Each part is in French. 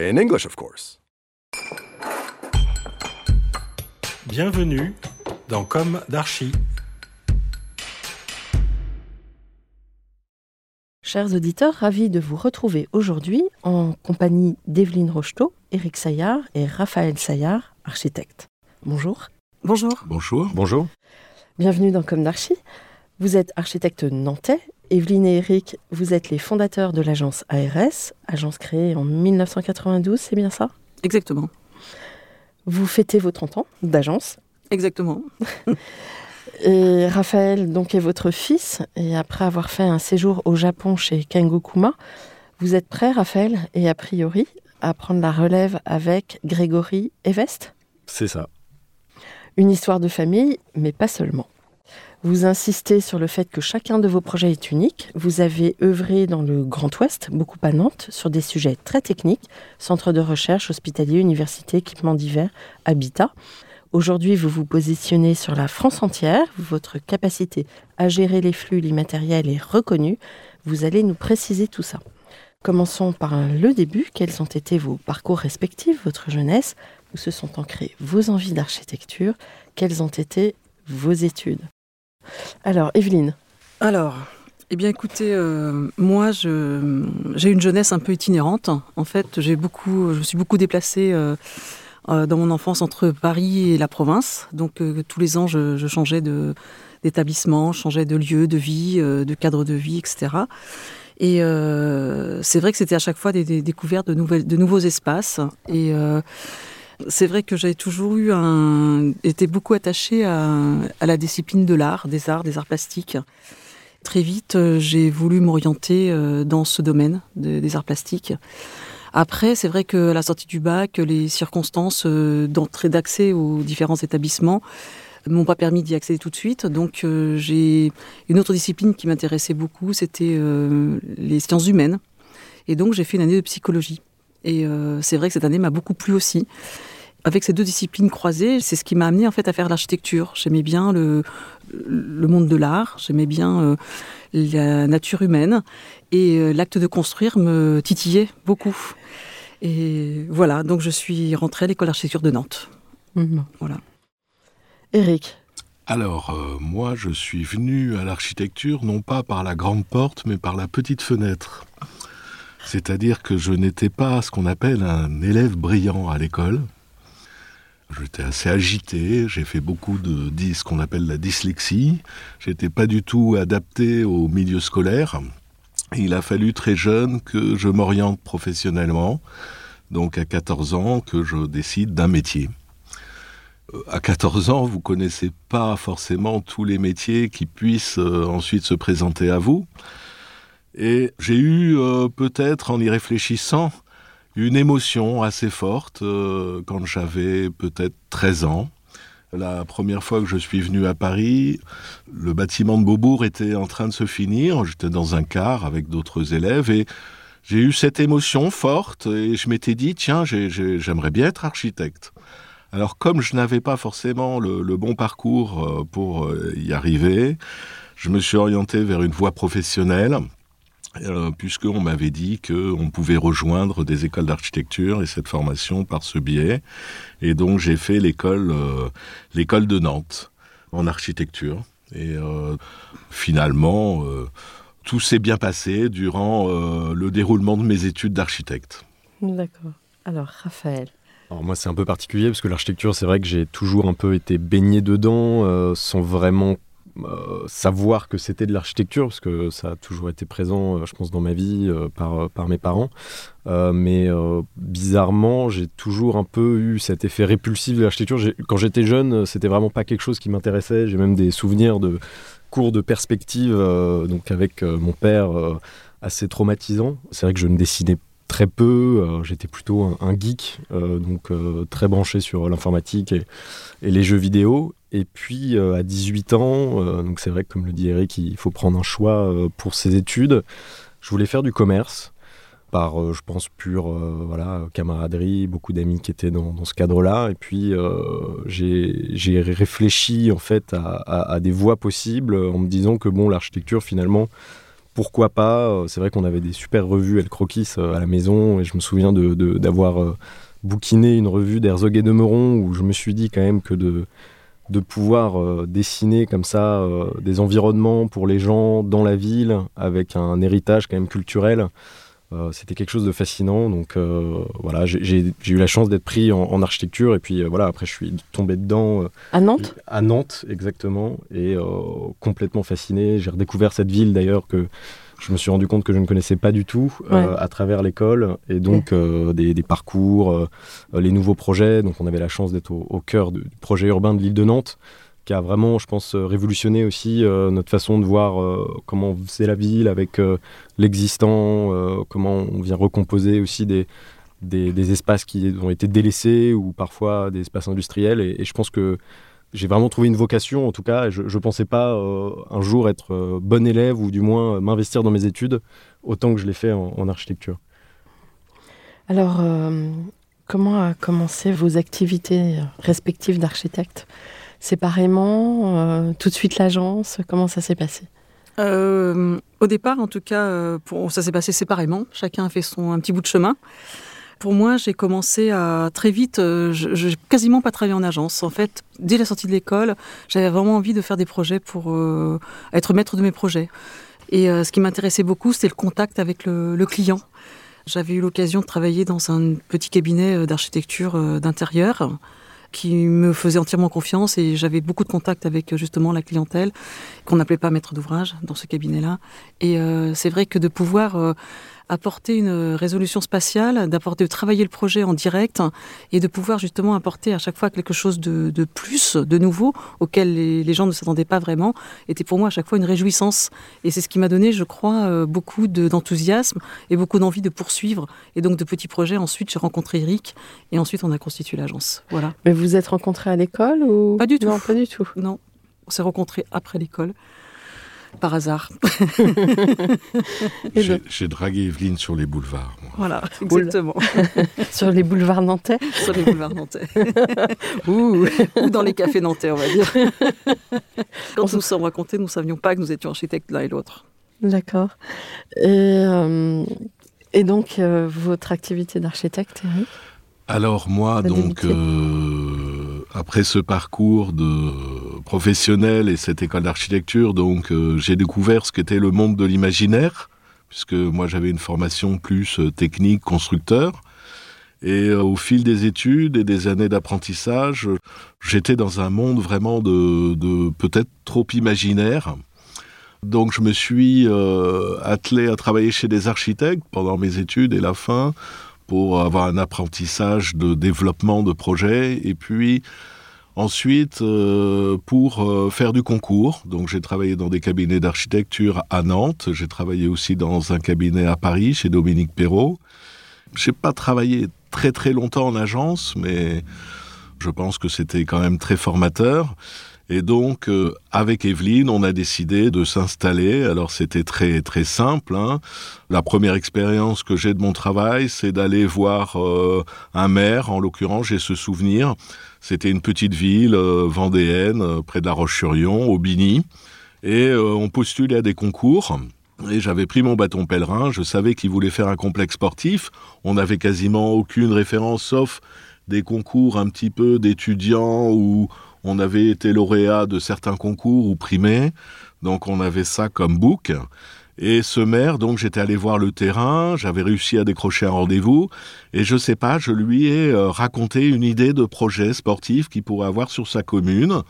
In English, of course. Bienvenue dans Comme d'Archi. Chers auditeurs, ravis de vous retrouver aujourd'hui en compagnie d'Evelyne Rocheteau, Éric Saillard et Raphaël Saillard, architectes. Bonjour. Bonjour. Bonjour. Bonjour. Bienvenue dans Comme d'Archi. Vous êtes architecte nantais. Evelyne et Eric, vous êtes les fondateurs de l'agence ARS, agence créée en 1992, c'est bien ça? Exactement. Vous fêtez vos 30 ans d'agence. Exactement. Et Raphaël, donc, est votre fils. Et après avoir fait un séjour au Japon chez Kengokuma, vous êtes prêt, Raphaël, et a priori, à prendre la relève avec Grégory Evest? C'est ça. Une histoire de famille, mais pas seulement. Vous insistez sur le fait que chacun de vos projets est unique. Vous avez œuvré dans le Grand Ouest, beaucoup à Nantes, sur des sujets très techniques, centres de recherche, hospitaliers, universités, équipements divers, habitat. Aujourd'hui, vous vous positionnez sur la France entière. Votre capacité à gérer les flux, l'immatériel est reconnue. Vous allez nous préciser tout ça. Commençons par le début. Quels ont été vos parcours respectifs, votre jeunesse? Où se sont ancrées vos envies d'architecture? Quelles ont été vos études? Alors, Evelyne, Alors, eh bien écoutez, euh, moi j'ai une jeunesse un peu itinérante. En fait, beaucoup, je suis beaucoup déplacée euh, euh, dans mon enfance entre Paris et la province. Donc tous les ans, je, changeais d'établissement, changeais de lieu, de vie, de cadre de vie, etc. Et c'est vrai que c'était à chaque fois des, découvertes de, nouveaux espaces. C'est vrai que j'ai toujours eu un, été beaucoup attachée à, la discipline de l'art, des arts, des arts plastiques. Très vite, euh, j'ai voulu m'orienter euh, dans ce domaine de- des arts plastiques. Après, c'est vrai que à la sortie du bac, les circonstances euh, d'entrée d'accès aux différents établissements m'ont pas permis d'y accéder tout de suite. Donc, j'ai une autre discipline qui m'intéressait beaucoup, c'était les sciences humaines. Et donc, j'ai fait une année de psychologie. Et c'est vrai que cette année m'a beaucoup plu aussi. Avec ces deux disciplines croisées, c'est ce qui m'a amené en fait à faire l'architecture. J'aimais bien le, le monde de l'art, j'aimais bien euh, la nature humaine et euh, l'acte de construire me titillait beaucoup. Et voilà, donc je suis rentrée à l'école d'architecture de Nantes. Mhm. Voilà. Eric, Alors, euh, moi, je suis venu à l'architecture non pas par la grande porte, mais par la petite fenêtre. C'est-à-dire que je n'étais pas ce qu'on appelle un élève brillant à l'école. J'étais assez agité, j'ai fait beaucoup de ce qu'on appelle la dyslexie. J'étais pas du tout adapté au milieu scolaire. Il a fallu très jeune que je m'oriente professionnellement, donc à 14 ans que je décide d'un métier. Euh, À 14 ans, vous connaissez pas forcément tous les métiers qui puissent euh, ensuite se présenter à vous. Et j'ai eu euh, peut-être, en y réfléchissant, une émotion assez forte euh, quand j'avais peut-être 13 ans. La première fois que je suis venu à Paris, le bâtiment de Beaubourg était en train de se finir. J'étais dans un car avec d'autres élèves et j'ai eu cette émotion forte et je m'étais dit, tiens, j'ai- j'ai- j'aimerais bien être architecte. Alors comme je n'avais pas forcément le, le bon parcours euh, pour euh, y arriver, je me suis orienté vers une voie professionnelle, euh, puisqu'on m'avait dit qu'on pouvait rejoindre des écoles d'architecture et cette formation par ce biais. Et donc j'ai fait l'école euh, l'école de Nantes en architecture. Et euh, finalement, euh, tout s'est bien passé durant euh, le déroulement de mes études d'architecte. D'accord. Alors, Raphaël. Alors moi, c'est un peu particulier parce que l'architecture, c'est vrai que j'ai toujours un peu été baigné dedans euh, sans vraiment euh, savoir que c'était de l'architecture parce que ça a toujours été présent, euh, je pense, dans ma vie euh, par, par mes parents. Mais bizarrement, j'ai toujours un peu eu cet effet répulsif de l'architecture. Quand j'étais jeune, c'était vraiment pas quelque chose qui m'intéressait. J'ai même des souvenirs de cours de perspective, donc avec mon père, assez traumatisants. C'est vrai que je ne dessinais très peu. euh, J'étais plutôt un, geek, euh, donc euh, très branché sur l'informatique et, les jeux vidéo. Et puis à 18 ans, donc c'est vrai que comme le dit Eric, il faut prendre un choix pour ses études. Je voulais faire du commerce par, je pense, pure voilà, camaraderie, beaucoup d'amis qui étaient dans, ce cadre-là. Et puis, j'ai réfléchi en fait à, des voies possibles en me disant que bon, l'architecture, finalement, pourquoi pas Euh, C'est vrai qu'on avait des super revues El Croquis euh, à la maison et je me souviens d'avoir euh, bouquiné une revue d'Herzog et de Meuron où je me suis dit quand même que de de pouvoir dessiner comme ça des environnements pour les gens dans la ville avec un héritage quand même culturel. Euh, C'était quelque chose de fascinant. Donc euh, voilà, j'ai- eu la chance d'être pris en, en architecture et puis euh, voilà, après je suis tombé dedans À Nantes? à Nantes exactement et complètement fasciné. J'ai redécouvert cette ville d'ailleurs que je me suis rendu compte que je ne connaissais pas du tout Ouais. à travers l'école et donc des, des parcours, les nouveaux projets. Donc on avait la chance d'être au, au cœur du projet urbain de l'île de Nantes qui a vraiment, je pense, euh, révolutionné aussi euh, notre façon de voir euh, comment c'est la ville avec l'existant, comment on vient recomposer aussi des, des, espaces qui ont été délaissés ou parfois des espaces industriels. Et, je pense que j'ai vraiment trouvé une vocation, en tout cas. Je ne pensais pas un jour être bon élève ou du moins m'investir dans mes études autant que je l'ai fait en, en architecture. Alors, comment a commencé vos activités respectives d'architecte? Séparément euh, Tout de suite l'agence Comment ça s'est passé? Euh, au départ, en tout cas, euh, pour, ça s'est passé séparément. Chacun a fait son un petit bout de chemin. Pour moi, j'ai commencé à très vite. je n'ai quasiment pas travaillé en agence. En fait, dès la sortie de l'école, j'avais vraiment envie de faire des projets pour être maître de mes projets. Et ce qui m'intéressait beaucoup, c'était le contact avec le, client. J'avais eu l'occasion de travailler dans un petit cabinet d'architecture d'intérieur qui me faisait entièrement confiance et j'avais beaucoup de contact avec euh, justement la clientèle qu'on n'appelait pas maître d'ouvrage dans ce cabinet-là. Et euh, c'est vrai que de pouvoir euh, apporter une résolution spatiale, d'apporter, de travailler le projet en direct et de pouvoir justement apporter à chaque fois quelque chose de, de plus, de nouveau, auquel les, les gens ne s'attendaient pas vraiment, était pour moi à chaque fois une réjouissance. Et c'est ce qui m'a donné, je crois, euh, beaucoup de- d'enthousiasme et beaucoup d'envie de poursuivre. Et donc de petits projets. Ensuite, j'ai rencontré Eric et ensuite on a constitué l'agence. Voilà. Mais vous vous êtes rencontrés à l'école ou Pas du tout. Non, pas du tout. Non, on s'est rencontrés après l'école. Par hasard. J'ai dragué Evelyne sur les boulevards. moi. Voilà, exactement. Sur les boulevards nantais Sur les boulevards nantais. Ouh Ou dans les cafés nantais, on va dire. Quand On nous sommes racontés, nous ne savions pas que nous étions architectes l'un et l'autre. D'accord. Et, euh, et donc, euh, votre activité d'architecte, Eric? Alors moi, donc, euh, après ce parcours de professionnel et cette école d'architecture, donc euh, j'ai découvert ce qu'était le monde de l'imaginaire, puisque moi j'avais une formation plus euh, technique, constructeur. Et euh, au fil des études et des années d'apprentissage, j'étais dans un monde vraiment de, peut-être trop imaginaire. Donc je me suis attelé à travailler chez des architectes pendant mes études et la fin pour avoir un apprentissage de développement de projets et puis ensuite euh, pour euh, faire du concours. Donc j'ai travaillé dans des cabinets d'architecture à Nantes, j'ai travaillé aussi dans un cabinet à Paris chez Dominique Perrault. J'ai pas travaillé très très longtemps en agence, mais je pense que c'était quand même très formateur. Et donc, euh, avec Evelyne, on a décidé de s'installer. Alors, c'était très très simple. hein. La première expérience que j'ai de mon travail, c'est d'aller voir euh, un maire. En l'occurrence, j'ai ce souvenir. C'était une petite ville euh, vendéenne, près de La Roche-sur-Yon, au Bigny. Et on postulait à des concours. Et j'avais pris mon bâton pèlerin. Je savais qu'il voulait faire un complexe sportif. On n'avait quasiment aucune référence, sauf des concours un petit peu d'étudiants où on avait été lauréat de certains concours ou primé. Donc on avait ça comme book. Et ce maire, donc j'étais allé voir le terrain, j'avais réussi à décrocher un rendez-vous, et je sais pas, je lui ai euh, raconté une idée de projet sportif qu'il pourrait avoir sur sa commune.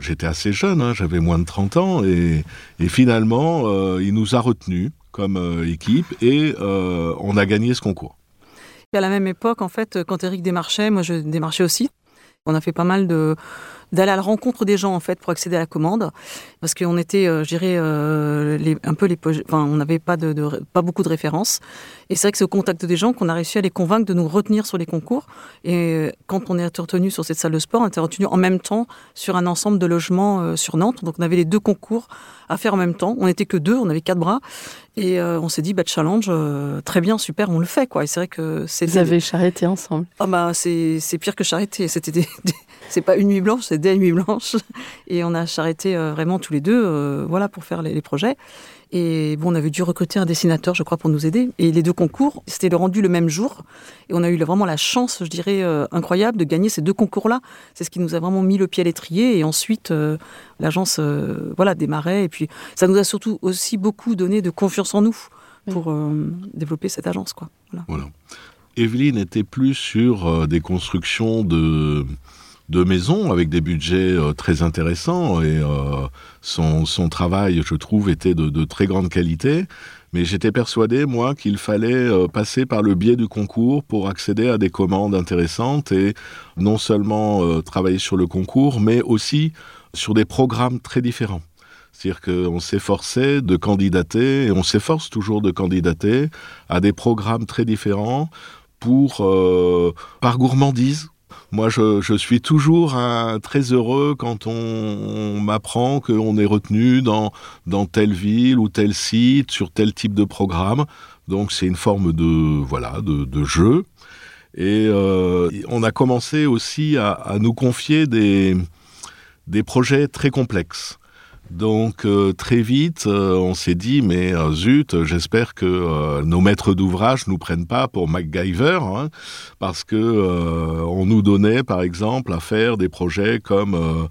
J'étais assez jeune, hein, j'avais moins de 30 ans, et, finalement, euh, il nous a retenus comme euh, équipe, et on a gagné ce concours. Et à la même époque, en fait, quand Eric démarchait, moi je démarchais aussi. On a fait pas mal de d'aller à la rencontre des gens en fait pour accéder à la commande. Parce qu'on était euh, je dirais euh, les, un peu les enfin on n'avait pas de, de- pas beaucoup de références. Et c'est vrai que c'est au contact des gens qu'on a réussi à les convaincre de nous retenir sur les concours. Et euh, quand on est retenu sur cette salle de sport on était retenu en même temps sur un ensemble de logements euh, sur Nantes. Donc on avait les deux concours à faire en même temps. On n'était que deux on avait quatre bras. Et euh, on s'est dit bah challenge euh, très bien super on le fait quoi. Et c'est vrai que c'est Vous avez charretté ensemble. ah bah c'est c'est pire que charretté. C'était des, des- c'est pas une nuit blanche, c'est des nuits blanches. Et on a charretté euh, vraiment tous les deux, euh, voilà, pour faire les, les projets. Et bon, on avait dû recruter un dessinateur, je crois, pour nous aider. Et les deux concours, c'était le rendu le même jour. Et on a eu vraiment la chance, je dirais, euh, incroyable de gagner ces deux concours-là. C'est ce qui nous a vraiment mis le pied à l'étrier. Et ensuite, euh, l'agence, euh, voilà, démarrait. Et puis, ça nous a surtout aussi beaucoup donné de confiance en nous pour euh, développer cette agence, quoi. Voilà. Voilà. Evelyne était plus sur euh, des constructions de, de maisons avec des budgets euh, très intéressants et euh, son, son travail, je trouve, était de, de très grande qualité. Mais j'étais persuadé, moi, qu'il fallait euh, passer par le biais du concours pour accéder à des commandes intéressantes et non seulement travailler sur le concours, mais aussi sur des programmes très différents. C'est-à-dire qu'on s'efforçait de candidater, et on s'efforce toujours de candidater à des programmes très différents pour, euh, par gourmandise. Moi, je, suis toujours très heureux quand on, m'apprend qu'on est retenu dans, telle ville ou tel site, sur tel type de programme. Donc, c'est une forme de, jeu. Et euh, on a commencé aussi à, nous confier des projets très complexes. Donc euh, très vite, euh, on s'est dit, mais euh, zut, j'espère que euh, nos maîtres d'ouvrage nous prennent pas pour MacGyver, hein, parce que on nous donnait, par exemple, à faire des projets comme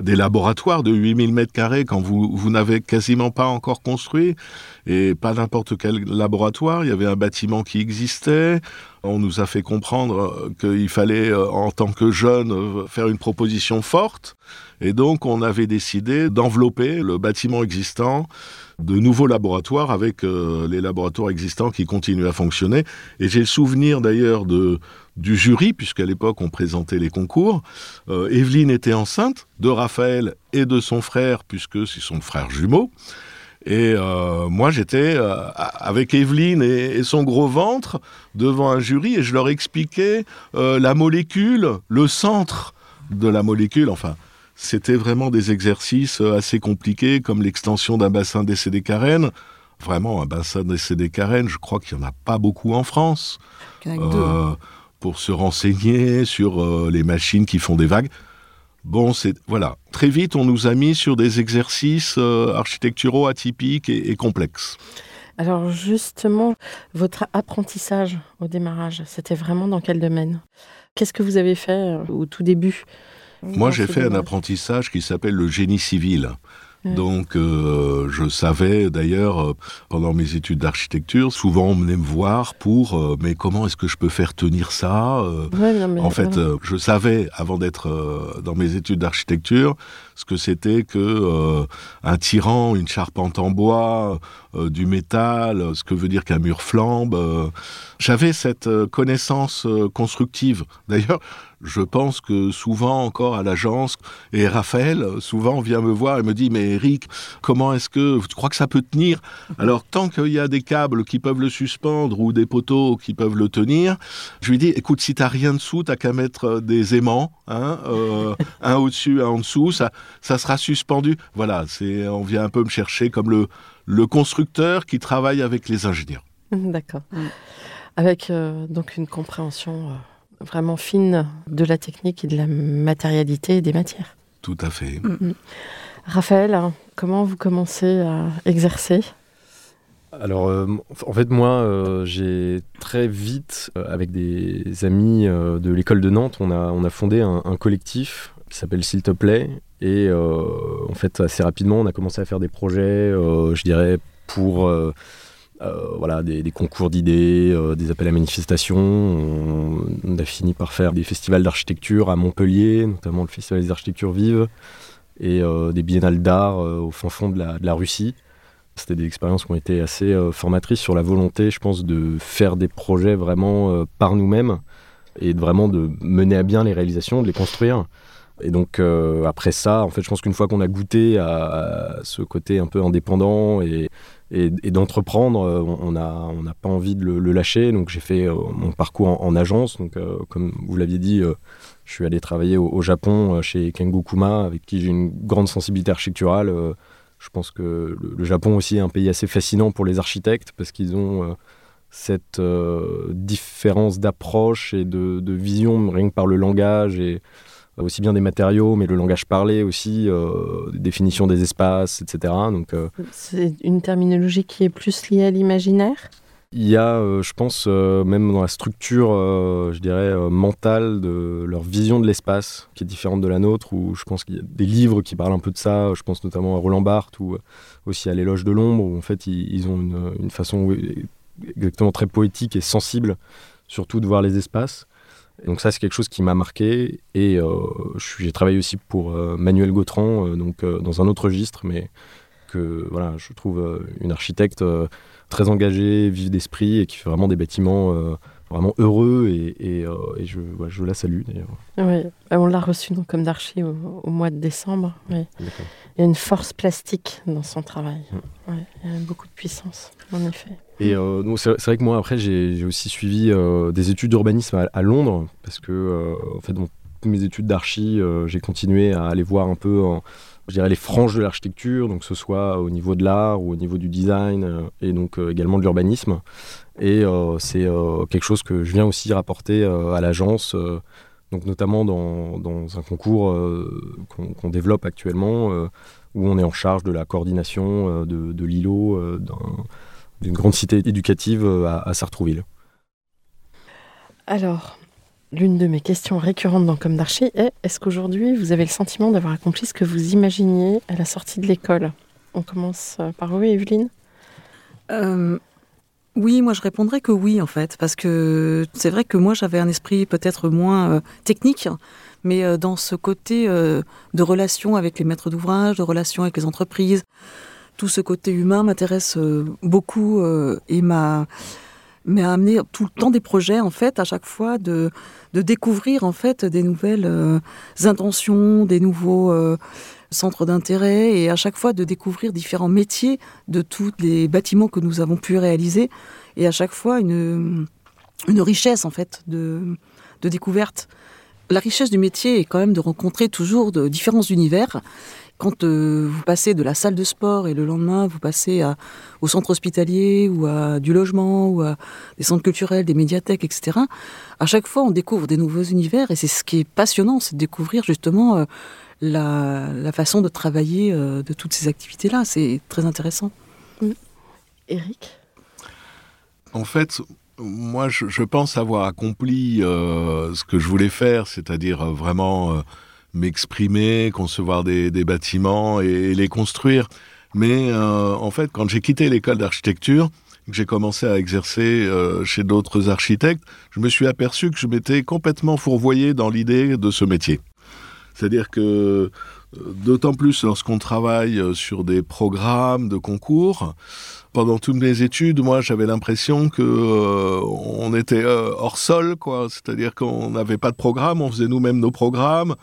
des laboratoires de 8000 mètres carrés quand vous, vous n'avez quasiment pas encore construit, et pas n'importe quel laboratoire. Il y avait un bâtiment qui existait. On nous a fait comprendre euh, qu'il fallait, euh, en tant que jeune, euh, faire une proposition forte. Et donc, on avait décidé d'envelopper le bâtiment existant de nouveaux laboratoires avec euh, les laboratoires existants qui continuent à fonctionner. Et j'ai le souvenir d'ailleurs du jury, puisqu'à l'époque on présentait les concours. Euh, Evelyne était enceinte de Raphaël et de son frère, puisque c'est son frère jumeau. Et euh, moi, j'étais euh, avec Evelyne et, son gros ventre devant un jury et je leur expliquais la molécule, le centre de la molécule. Enfin, c'était vraiment des exercices euh, assez compliqués, comme l'extension d'un bassin d'essai des carènes. Vraiment, un bassin d'essai des carènes, je crois qu'il n'y en a pas beaucoup en France. Il y en a que deux, hein. Euh, pour se renseigner sur euh, les machines qui font des vagues. Bon, c'est voilà. Très vite, on nous a mis sur des exercices euh, architecturaux atypiques et, et complexes. Alors justement, votre apprentissage au démarrage, c'était vraiment dans quel domaine? Qu'est-ce que vous avez fait au tout début? Moi, j'ai fait un apprentissage qui s'appelle le génie civil. Donc, euh, je savais d'ailleurs, euh, pendant mes études d'architecture, souvent on venait me voir pour euh, mais comment est-ce que je peux faire tenir ça Ouais, non, mais En fait, je savais, avant d'être dans mes études d'architecture, ce que c'était que euh, un tirant, une charpente en bois, euh, du métal, ce que veut dire qu'un mur flambe. euh. J'avais cette connaissance constructive. D'ailleurs, je pense que souvent encore à l'agence, et Raphaël souvent vient me voir et me dit, mais Eric, comment est-ce que tu crois que ça peut tenir? Alors, tant qu'il y a des câbles qui peuvent le suspendre ou des poteaux qui peuvent le tenir, je lui dis, écoute, si t'as rien dessous, t'as qu'à mettre des aimants, hein, un au-dessus, un en dessous, ça, ça sera suspendu. Voilà, c'est, on vient un peu me chercher comme le, le constructeur qui travaille avec les ingénieurs. D'accord. Mm. Avec euh, donc une compréhension euh, vraiment fine de la technique et de la matérialité et des matières. Tout à fait. Raphaël, hein, comment vous commencez à exercer? Alors, euh, en fait, moi, euh, j'ai très vite, euh, avec des amis euh, de l'école de Nantes, on a, on a fondé un, un collectif qui s'appelle S'il te plaît. Et euh, en fait, assez rapidement, on a commencé à faire des projets, euh, je dirais, pour voilà, des, concours d'idées, des appels à manifestation. On, a fini par faire des festivals d'architecture à Montpellier, notamment le Festival des architectures vives, et des biennales d'art au fin fond de la, de la Russie. C'était des expériences qui ont été assez formatrices sur la volonté, je pense, de faire des projets vraiment par nous-mêmes et vraiment de mener à bien les réalisations, de les construire. Et donc euh, après ça, en fait, je pense qu'une fois qu'on a goûté à, ce côté un peu indépendant et, d'entreprendre, euh, on n'a on pas envie de le, lâcher. Donc j'ai fait euh, mon parcours en, agence. Donc comme vous l'aviez dit, je suis allé travailler au, Japon chez Kengo Kuma, avec qui j'ai une grande sensibilité architecturale. je pense que le, le, Japon aussi est un pays assez fascinant pour les architectes parce qu'ils ont cette différence d'approche et de, de, vision rien que par le langage et aussi bien des matériaux, mais le langage parlé aussi, euh, définition des espaces, etc. Donc, euh, c'est une terminologie qui est plus liée à l'imaginaire? Il y a, euh, je pense, même dans la structure, je dirais, mentale de leur vision de l'espace, qui est différente de la nôtre, où je pense qu'il y a des livres qui parlent un peu de ça, je pense notamment à Roland Barthes, ou aussi à L'éloge de l'ombre, où en fait, ils, ont une, une, façon exactement très poétique et sensible, surtout de voir les espaces donc ça, c'est quelque chose qui m'a marqué. Et euh, j'ai travaillé aussi pour euh, Manuel Gautran, euh, donc dans un autre registre, mais que voilà, je trouve une architecte très engagée, vive d'esprit et qui fait vraiment des bâtiments vraiment heureux et, je, je, la salue d'ailleurs. Oui, on l'a reçu donc, comme d'archi au, mois de décembre. Il y a une force plastique dans son travail. Il y a beaucoup de puissance, en effet. Et euh, c'est vrai que moi, après, j'ai aussi suivi euh, des études d'urbanisme à, Londres, parce que, euh, en fait, dans mes études d'archi, j'ai continué à aller voir un peu, je dirais, les franges de l'architecture, donc que ce soit au niveau de l'art ou au niveau du design, et donc également de l'urbanisme. Et c'est quelque chose que je viens aussi rapporter à l'agence, donc notamment dans, un concours qu'on développe actuellement, où on est en charge de la coordination de, l'îlot d'un d'une grande cité éducative euh, à, Sartrouville. Alors, l'une de mes questions récurrentes dans Comme d'Archi est est-ce qu'aujourd'hui vous avez le sentiment d'avoir accompli ce que vous imaginiez à la sortie de l'école? On commence euh, par vous, Evelyne. Euh, Oui, moi je répondrais que oui en fait, parce que c'est vrai que moi j'avais un esprit peut-être moins technique, mais dans ce côté de relation avec les maîtres d'ouvrage, de relation avec les entreprises, tout ce côté humain m'intéresse euh, beaucoup euh, et m'a m'a amené tout le temps des projets en fait à chaque fois de, découvrir en fait des nouvelles euh, intentions, des nouveaux centres d'intérêt et à chaque fois de découvrir différents métiers de tous les bâtiments que nous avons pu réaliser et à chaque fois une, richesse en fait de, de découverte. La richesse du métier est quand même de rencontrer toujours de différents univers quand euh, vous passez de la salle de sport et le lendemain vous passez au centre hospitalier ou à du logement ou à des centres culturels, des médiathèques, etc., à chaque fois on découvre des nouveaux univers et c'est ce qui est passionnant, c'est de découvrir justement euh, la, façon de travailler euh, de toutes ces activités-là. C'est très intéressant. Eric En fait, moi, je, pense avoir accompli ce que je voulais faire, c'est-à-dire vraiment m'exprimer, concevoir des, bâtiments et, les construire. Mais euh, en fait, quand j'ai quitté l'école d'architecture, que j'ai commencé à exercer euh, chez d'autres architectes, je me suis aperçu que je m'étais complètement fourvoyé dans l'idée de ce métier. C'est-à-dire que euh, d'autant plus lorsqu'on travaille sur des programmes de concours, pendant toutes mes études, moi, j'avais l'impression que on était hors sol, quoi. C'est-à-dire qu'on n'avait pas de programme, on faisait nous-mêmes nos programmes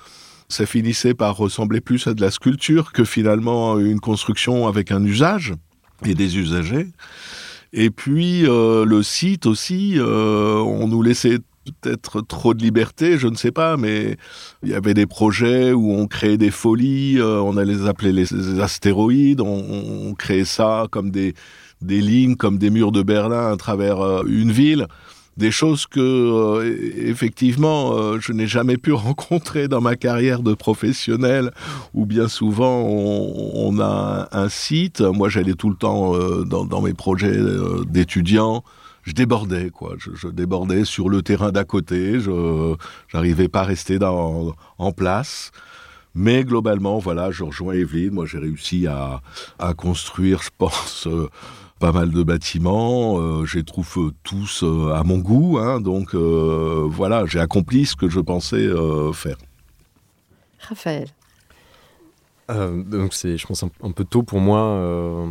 ça finissait par ressembler plus à de la sculpture que finalement une construction avec un usage et des usagers. Et puis euh, le site aussi, euh, on nous laissait peut-être trop de liberté, je ne sais pas, mais il y avait des projets où on créait des folies, euh, on allait les appeler les astéroïdes, on, on créait ça comme des, des lignes, comme des murs de Berlin à travers une ville des choses que euh, effectivement euh, je n'ai jamais pu rencontrer dans ma carrière de professionnel où bien souvent on, a un, site. Moi j'allais tout le temps euh, dans, mes projets d'étudiants. Je débordais quoi. Je, débordais sur le terrain d'à côté. Je n'arrivais pas à rester en place. Mais globalement, voilà, je rejoins Evelyne. Moi, j'ai réussi à, à, construire, je pense, pas mal de bâtiments. Euh, je les trouve tous à mon goût. Hein, donc, voilà, j'ai accompli ce que je pensais faire. Raphaël. Euh, donc c'est, je pense, un, peu tôt pour moi, euh,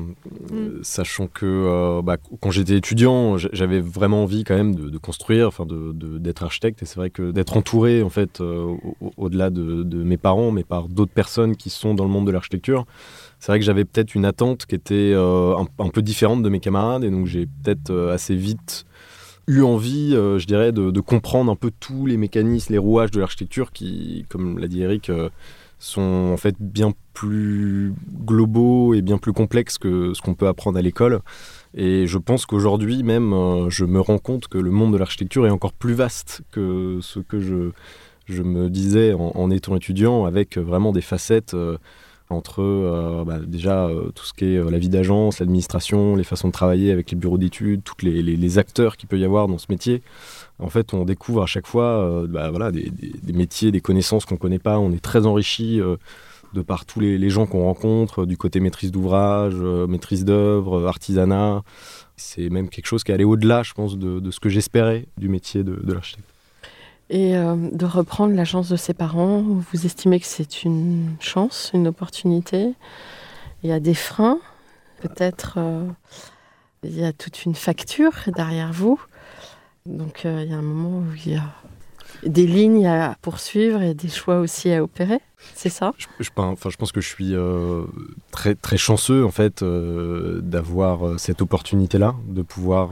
mm. sachant que euh, bah, quand j'étais étudiant, j'avais vraiment envie quand même de, construire, enfin de, d'être architecte. Et c'est vrai que d'être entouré, en fait, au, delà de, mes parents, mais par d'autres personnes qui sont dans le monde de l'architecture, c'est vrai que j'avais peut-être une attente qui était un, un, peu différente de mes camarades, et donc j'ai peut-être assez vite eu envie, je dirais, de, comprendre un peu tous les mécanismes, les rouages de l'architecture qui, comme l'a dit Eric, sont en fait bien plus globaux et bien plus complexes que ce qu'on peut apprendre à l'école. Et je pense qu'aujourd'hui même, euh, je me rends compte que le monde de l'architecture est encore plus vaste que ce que je, me disais en, étant étudiant, avec vraiment des facettes euh, entre euh, bah, déjà tout ce qui est la vie d'agence, l'administration, les façons de travailler avec les bureaux d'études, tous les, acteurs qu'il peut y avoir dans ce métier en fait, on découvre à chaque fois euh, bah, voilà, des, métiers, des connaissances qu'on ne connaît pas. On est très enrichi euh, de par tous les, gens qu'on rencontre, du côté maîtrise d'ouvrage, euh, maîtrise d'œuvre, artisanat. C'est même quelque chose qui est allé au-delà, je pense, de, ce que j'espérais du métier de, l'architecte. Et de reprendre la chance de ses parents, vous estimez que c'est une chance, une opportunité Il y a des freins, peut-être il y a toute une facture derrière vous. Donc euh, il y a un moment où il y a des lignes à poursuivre et des choix aussi à opérer. C'est ça? Je, enfin, je pense que je suis euh, très, très chanceux en fait euh, d'avoir cette opportunité-là, de pouvoir,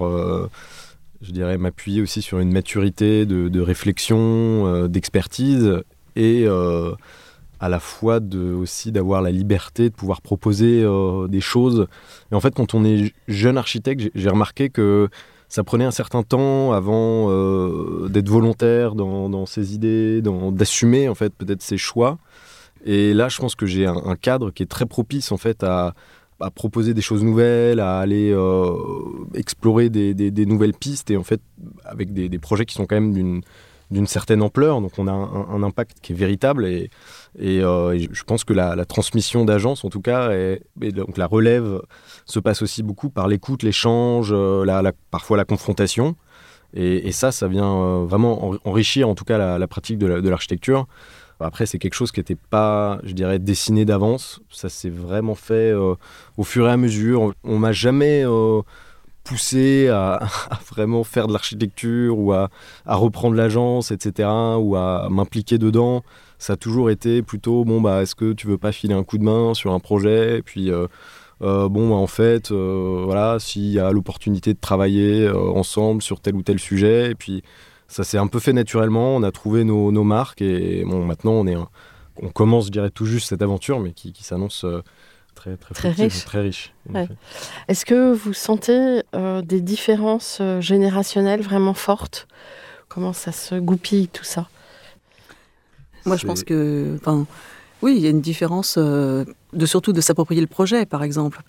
je dirais, m'appuyer aussi sur une maturité de, réflexion, d'expertise et à la fois aussi d'avoir la liberté de pouvoir proposer des choses. Et en fait, quand on est jeune architecte, j'ai remarqué que ça prenait un certain temps avant euh, d'être volontaire dans, ses idées, d'assumer en fait peut-être ses choix. Et là, je pense que j'ai un, cadre qui est très propice en fait à, proposer des choses nouvelles, à aller euh, explorer des, nouvelles pistes et en fait avec des, projets qui sont quand même d'une certaine ampleur, donc on a un, impact qui est véritable et, euh, je pense que la, transmission d'agence, en tout cas, et, donc la relève se passe aussi beaucoup par l'écoute, l'échange, euh, parfois la confrontation. Et, ça, ça vient vraiment enrichir en tout cas la, pratique de l'architecture. Après, c'est quelque chose qui n'était pas, je dirais, dessiné d'avance. Ça s'est vraiment fait au fur et à mesure. On m'a jamais poussé à, vraiment faire de l'architecture ou à, reprendre l'agence, etc., ou à m'impliquer dedans. Ça a toujours été plutôt, bon, bah, est-ce que tu veux pas filer un coup de main sur un projet? Et puis, euh, euh, bon, bah, en fait, euh, voilà, s'il y a l'opportunité de travailler ensemble sur tel ou tel sujet, et puis ça s'est un peu fait naturellement, on a trouvé nos, marques, et bon, maintenant, on, est on commence, je dirais, tout juste cette aventure, mais qui, qui s'annonce très, très, riche. Très riche Est-ce que vous sentez euh, des différences euh, générationnelles vraiment fortes? Comment ça se goupille tout ça? Moi, je pense que, enfin, oui, il y a une différence euh, de surtout de s'approprier le projet, par exemple.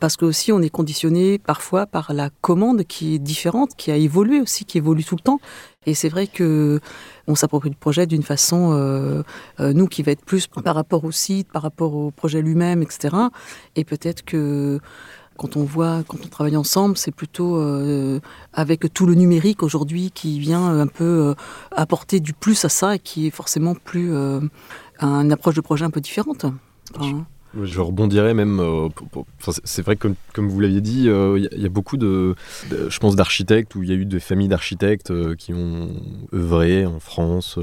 Parce que aussi on est conditionné parfois par la commande qui est différente, qui a évolué aussi, qui évolue tout le temps. Et c'est vrai que on s'approprie le projet d'une façon, euh, euh, nous, qui va être plus par rapport au site, par rapport au projet lui-même, etc. Et peut-être que quand on voit, quand on travaille ensemble, c'est plutôt euh, avec tout le numérique aujourd'hui qui vient un peu apporter du plus à ça et qui est forcément plus une approche de projet un peu différente. Je rebondirais même. Euh, c'est vrai que, comme, vous l'aviez dit, il euh, y, a beaucoup de, je pense, d'architectes, ou il y a eu des familles d'architectes euh, qui ont œuvré en France,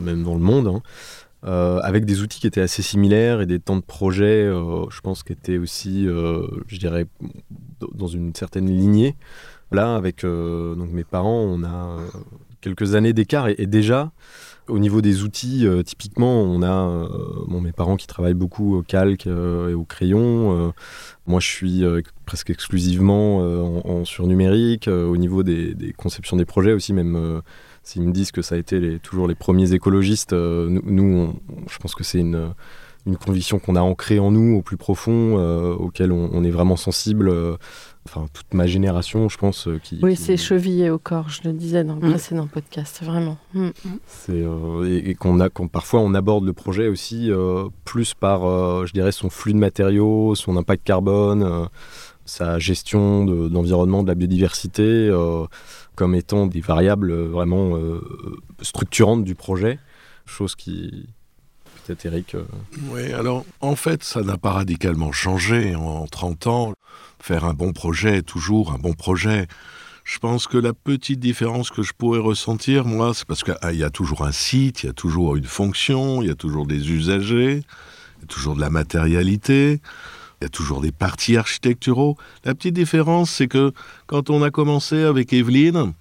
même dans le monde, hein, avec des outils qui étaient assez similaires et des temps de projet, je pense, qui étaient aussi, je dirais, dans une certaine lignée. Là, avec mes parents, on a quelques années d'écart et, déjà. Au niveau des outils, euh, typiquement, on a euh, mes parents qui travaillent beaucoup au calque euh, et au crayon. moi, je suis presque exclusivement en, surnumérique. au niveau des, conceptions des projets aussi, même s'ils me disent que ça a été toujours les premiers écologistes, nous, je pense que c'est une, conviction qu'on a ancrée en nous au plus profond, auquel on, est vraiment sensible enfin toute ma génération, je pense. euh, qui, Oui, qui- c'est chevillé au corps, je le disais dans le Mm. précédent podcast, vraiment. Mm. C'est euh, et, et qu'on a, qu'on parfois on aborde le projet aussi euh, plus par, euh, je dirais, son flux de matériaux, son impact carbone, euh, sa gestion de, de l'environnement, de la biodiversité, euh, comme étant des variables vraiment euh, structurantes du projet. Chose qui peut-être Eric. euh, Oui, alors en fait, ça n'a pas radicalement changé en 30 ans. Faire un bon projet toujours un bon projet. Je pense que la petite différence que je pourrais ressentir, moi, c'est parce qu'il y a toujours un site, il y a toujours une fonction, il y a toujours des usagers, il y a toujours de la matérialité, il y a toujours des partis architecturaux. La petite différence, c'est que quand on a commencé avec Evelyne,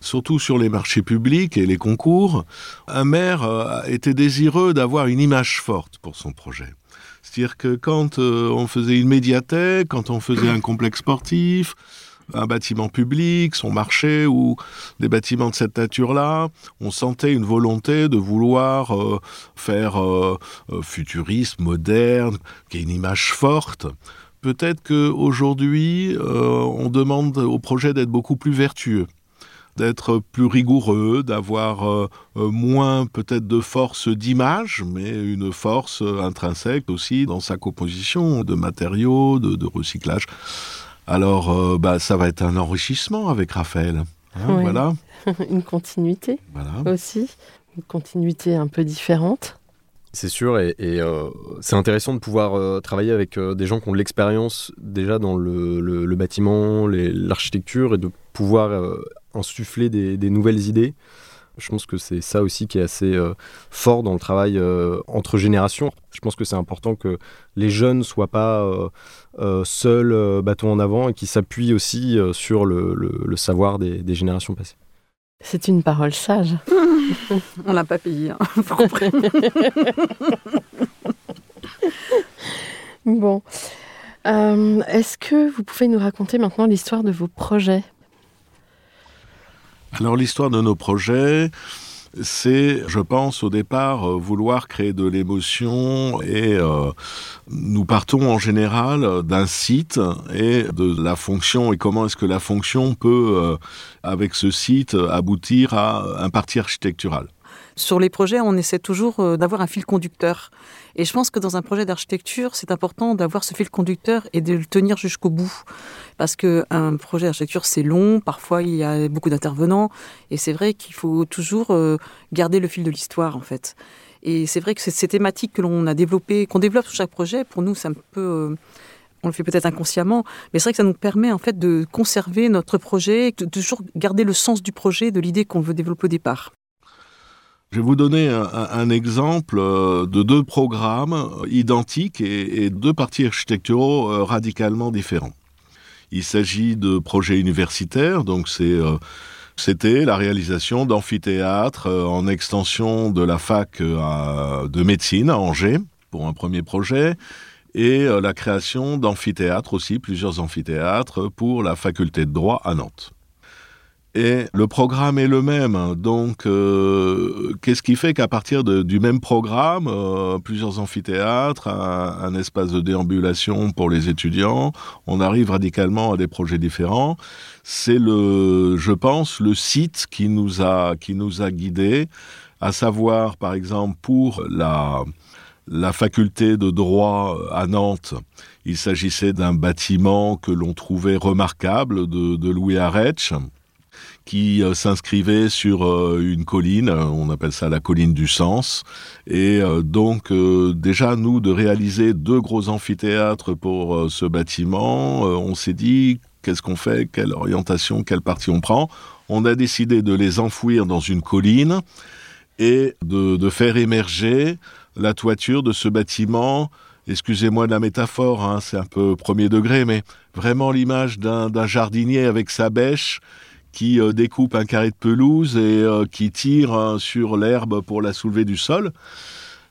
surtout sur les marchés publics et les concours, un maire euh, était désireux d'avoir une image forte pour son projet. C'est-à-dire que quand euh, on faisait une médiathèque, quand on faisait un complexe sportif, un bâtiment public, son marché ou des bâtiments de cette nature-là, on sentait une volonté de vouloir euh, faire futuriste, moderne, qui ait une image forte. Peut-être qu'aujourd'hui, euh, on demande au projet d'être beaucoup plus vertueux d'être plus rigoureux, d'avoir euh, euh, moins peut-être de force d'image, mais une force euh, intrinsèque aussi dans sa composition de matériaux, de, de recyclage. Alors, bah, ça va être un enrichissement avec Raphaël. Hein. Voilà. Une continuité voilà. aussi, une continuité un peu différente. C'est sûr, et, euh, c'est intéressant de pouvoir euh, travailler avec euh, des gens qui ont l'expérience déjà dans le, bâtiment, l'architecture, et de pouvoir insuffler des, nouvelles idées. Je pense que c'est ça aussi qui est assez fort dans le travail entre générations. Je pense que c'est important que les jeunes soient pas seuls bâtons en avant et qu'ils s'appuient aussi sur le, savoir des générations passées. C'est une parole sage. On l'a pas payé. hein. Faut comprendre. Bon. Euh, Est-ce que vous pouvez nous raconter maintenant l'histoire de vos projets? Alors l'histoire de nos projets, c'est, je pense, au départ, euh, vouloir créer de l'émotion et euh, nous partons en général d'un site et de la fonction et comment est-ce que la fonction peut, euh, avec ce site, aboutir à un parti architectural. Sur les projets, on essaie toujours d'avoir un fil conducteur. Et je pense que dans un projet d'architecture, c'est important d'avoir ce fil conducteur et de le tenir jusqu'au bout. Parce qu'un projet d'architecture, c'est long, parfois il y a beaucoup d'intervenants, et c'est vrai qu'il faut toujours euh, garder le fil de l'histoire, en fait. Et c'est vrai que ces thématiques que l'on a développées, qu'on développe sur chaque projet, pour nous, c'est un peu... euh, on le fait peut-être inconsciemment, mais c'est vrai que ça nous permet en fait de conserver notre projet, de toujours garder le sens du projet, de l'idée qu'on veut développer au départ. Je vais vous donner un, exemple euh, de deux programmes euh, identiques et, deux partis architecturaux euh, radicalement différents. Il s'agit de projets universitaires, donc c'était la réalisation d'amphithéâtres en extension de la fac de médecine à Angers pour un premier projet et la création d'amphithéâtres aussi, plusieurs amphithéâtres pour la faculté de droit à Nantes. Et le programme est le même. Donc, euh, qu'est-ce qui fait qu'à partir du même programme, euh, plusieurs amphithéâtres, un, espace de déambulation pour les étudiants, on arrive radicalement à des projets différents. C'est le, je pense, le site qui nous a, qui nous a guidés, à savoir, par exemple, pour la, faculté de droit à Nantes, il s'agissait d'un bâtiment que l'on trouvait remarquable de, de Louis Arech qui euh, s'inscrivait sur euh, une colline, euh, on appelle ça la colline du sens. Et donc déjà, nous, de réaliser deux gros amphithéâtres pour ce bâtiment, on s'est dit, qu'est-ce qu'on fait, quelle orientation, quelle partie on prend? On a décidé de les enfouir dans une colline et de, faire émerger la toiture de ce bâtiment. Excusez-moi de la métaphore, hein, c'est un peu premier degré, mais vraiment l'image d'un jardinier avec sa bêche qui euh, découpe un carré de pelouse et euh, qui tire euh, sur l'herbe pour la soulever du sol.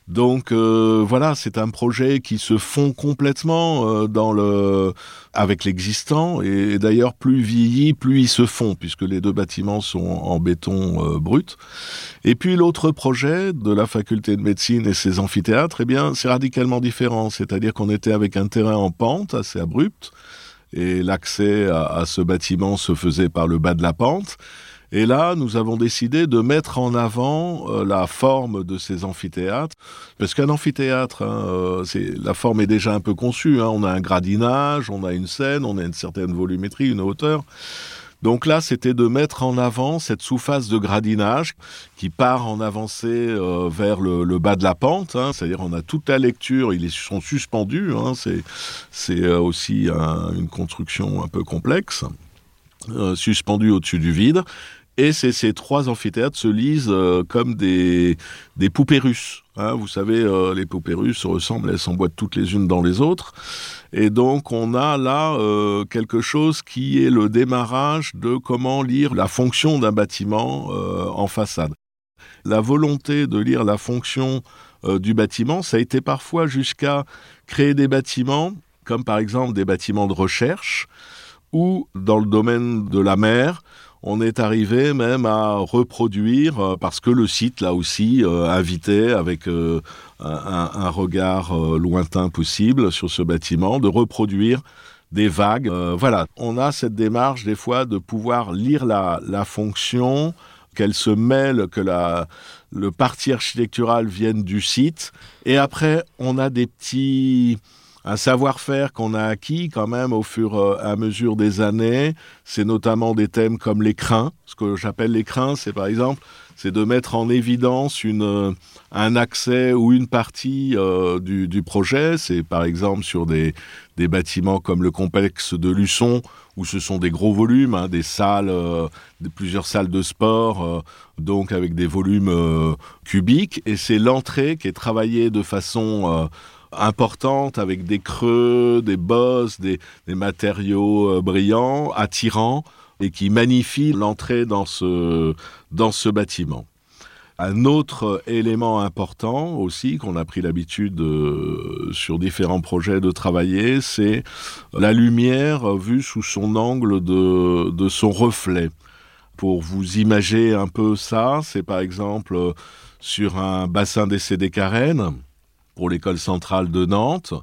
Donc euh, voilà, c'est un projet qui se fond complètement dans le avec l'existant et, d'ailleurs plus vieilli, plus il se fond puisque les deux bâtiments sont en béton brut. Et puis l'autre projet de la faculté de médecine et ses amphithéâtres, eh bien c'est radicalement différent, c'est-à-dire qu'on était avec un terrain en pente assez abrupt et l'accès à, ce bâtiment se faisait par le bas de la pente. Et là, nous avons décidé de mettre en avant euh, la forme de ces amphithéâtres, parce qu'un amphithéâtre, hein, euh, la forme est déjà un peu conçue. Hein. On a un gradinage, on a une scène, on a une certaine volumétrie, une hauteur. Donc là, c'était de mettre en avant cette sous-face de gradinage qui part en avancée euh, vers le, bas de la pente. Hein. C'est-à-dire, on a toute la lecture, ils sont suspendus. Hein. C'est, euh, aussi un, une construction un peu complexe, euh, suspendue au-dessus du vide. Et ces, ces trois amphithéâtres se lisent euh, comme des, des poupées russes. Hein, vous savez, euh, les poupées russes se ressemblent, elles s'emboîtent toutes les unes dans les autres. Et donc, on a là euh, quelque chose qui est le démarrage de comment lire la fonction d'un bâtiment en façade. La volonté de lire la fonction du bâtiment, ça a été parfois jusqu'à créer des bâtiments, comme par exemple des bâtiments de recherche, ou dans le domaine de la mer, on est arrivé même à reproduire, euh, parce que le site, là aussi, euh, invitait avec euh, un, regard lointain possible sur ce bâtiment, de reproduire des vagues. Voilà, on a cette démarche des fois de pouvoir lire la, la fonction, qu'elle se mêle, que le parti architectural vienne du site. Et après, on a des petits un savoir-faire qu'on a acquis quand même au fur et à mesure des années. C'est notamment des thèmes comme les. Ce que j'appelle les crins, c'est par exemple, c'est de mettre en évidence une, un accès ou une partie euh, du, projet. C'est par exemple sur des, des, bâtiments comme le complexe de Luçon, où ce sont des gros volumes, hein, des salles, euh, plusieurs salles de sport, euh, donc avec des volumes euh, cubiques. Et c'est l'entrée qui est travaillée de façon euh, importante avec des creux, des bosses, des, matériaux euh, brillants, attirants et qui magnifient l'entrée dans ce, dans ce bâtiment. Un autre élément important aussi qu'on a pris l'habitude euh, sur différents projets de travailler, c'est la lumière vue sous son angle de, de son reflet. Pour vous imager un peu ça, c'est par exemple euh, sur un bassin d'essai des Carènes, pour l'école centrale de Nantes,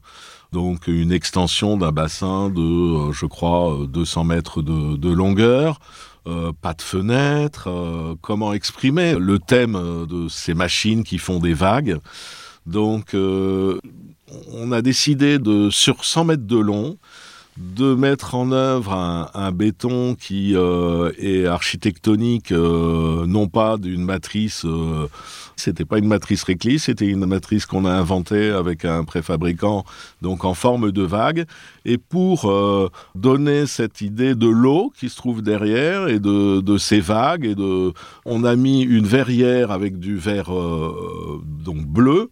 donc une extension d'un bassin de, euh, je crois, 200 mètres de, longueur, euh, pas de fenêtre, euh, comment exprimer le thème de ces machines qui font des vagues. Donc, euh, on a décidé de, sur 100 mètres de long, de mettre en œuvre un, béton qui euh, est architectonique, euh, non pas d'une matrice, euh, c'était pas une matrice réclisse, c'était une matrice qu'on a inventée avec un préfabricant, donc en forme de vague, et pour donner cette idée de l'eau qui se trouve derrière et de, de ces vagues, et de, on a mis une verrière avec du verre donc bleu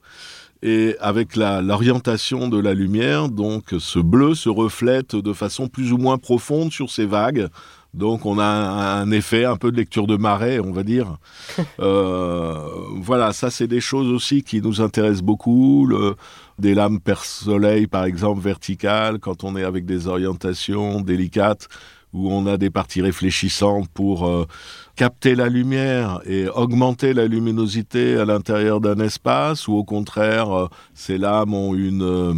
et avec l'orientation de la lumière, donc ce bleu se reflète de façon plus ou moins profonde sur ces vagues. Donc on a un, un effet un peu de lecture de marée, on va dire. euh, voilà, ça c'est des choses aussi qui nous intéressent beaucoup. Le, des lames perce-soleil, par exemple, verticales, quand on est avec des orientations délicates, où on a des parties réfléchissantes pour euh, capter la lumière et augmenter la luminosité à l'intérieur d'un espace, ou au contraire, euh, ces lames ont une... Euh,